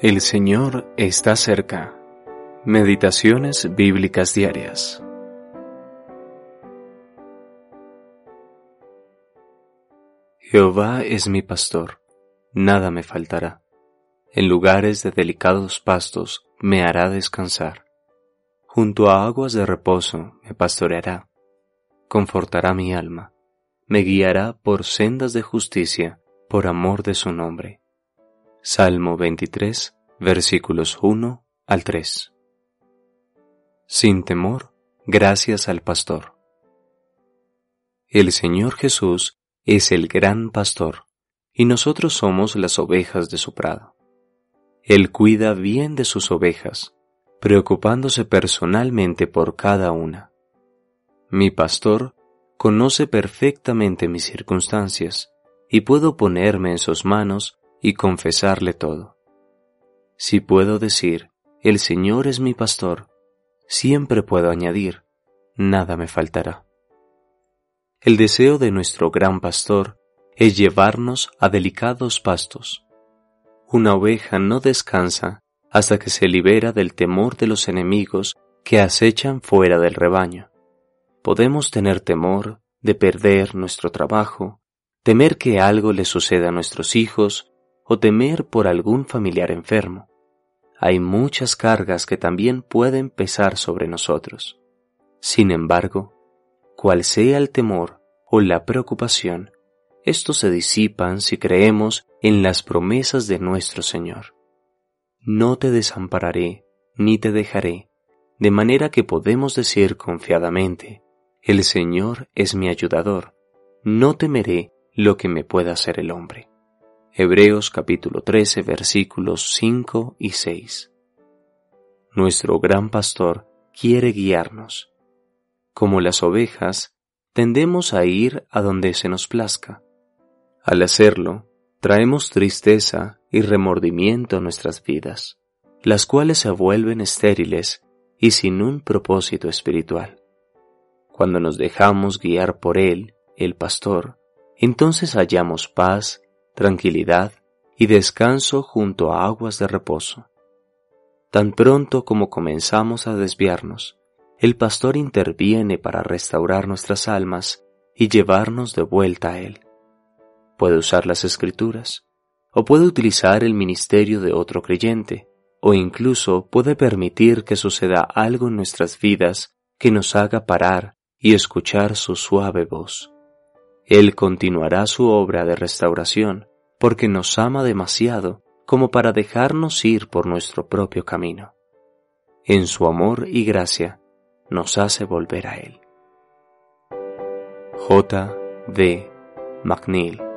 El Señor está cerca. Meditaciones bíblicas diarias. Jehová es mi pastor, nada me faltará. En lugares de delicados pastos me hará descansar. Junto a aguas de reposo me pastoreará. Confortará mi alma. Me guiará por sendas de justicia, por amor de su nombre. Salmo 23, versículos 1 al 3. Sin temor, gracias al pastor. El Señor Jesús es el gran pastor, y nosotros somos las ovejas de su prado. Él cuida bien de sus ovejas, preocupándose personalmente por cada una. Mi pastor conoce perfectamente mis circunstancias, y puedo ponerme en sus manos y confesarle todo. Si puedo decir, el Señor es mi pastor, siempre puedo añadir, nada me faltará. El deseo de nuestro gran pastor es llevarnos a delicados pastos. Una oveja no descansa hasta que se libera del temor de los enemigos que acechan fuera del rebaño. Podemos tener temor de perder nuestro trabajo, temer que algo le suceda a nuestros hijos o temer por algún familiar enfermo. Hay muchas cargas que también pueden pesar sobre nosotros. Sin embargo, cual sea el temor o la preocupación, estos se disipan si creemos en las promesas de nuestro Señor. No te desampararé ni te dejaré, de manera que podemos decir confiadamente, el Señor es mi ayudador, no temeré lo que me pueda hacer el hombre. Hebreos capítulo 13 versículos 5 y 6. Nuestro gran pastor quiere guiarnos. Como las ovejas, tendemos a ir a donde se nos plazca. Al hacerlo, traemos tristeza y remordimiento a nuestras vidas, las cuales se vuelven estériles y sin un propósito espiritual. Cuando nos dejamos guiar por Él, el pastor, entonces hallamos paz tranquilidad y descanso junto a aguas de reposo. Tan pronto como comenzamos a desviarnos, el pastor interviene para restaurar nuestras almas y llevarnos de vuelta a Él. Puede usar las escrituras, o puede utilizar el ministerio de otro creyente, o incluso puede permitir que suceda algo en nuestras vidas que nos haga parar y escuchar su suave voz. Él continuará su obra de restauración porque nos ama demasiado como para dejarnos ir por nuestro propio camino. En su amor y gracia nos hace volver a Él. J. D. McNeil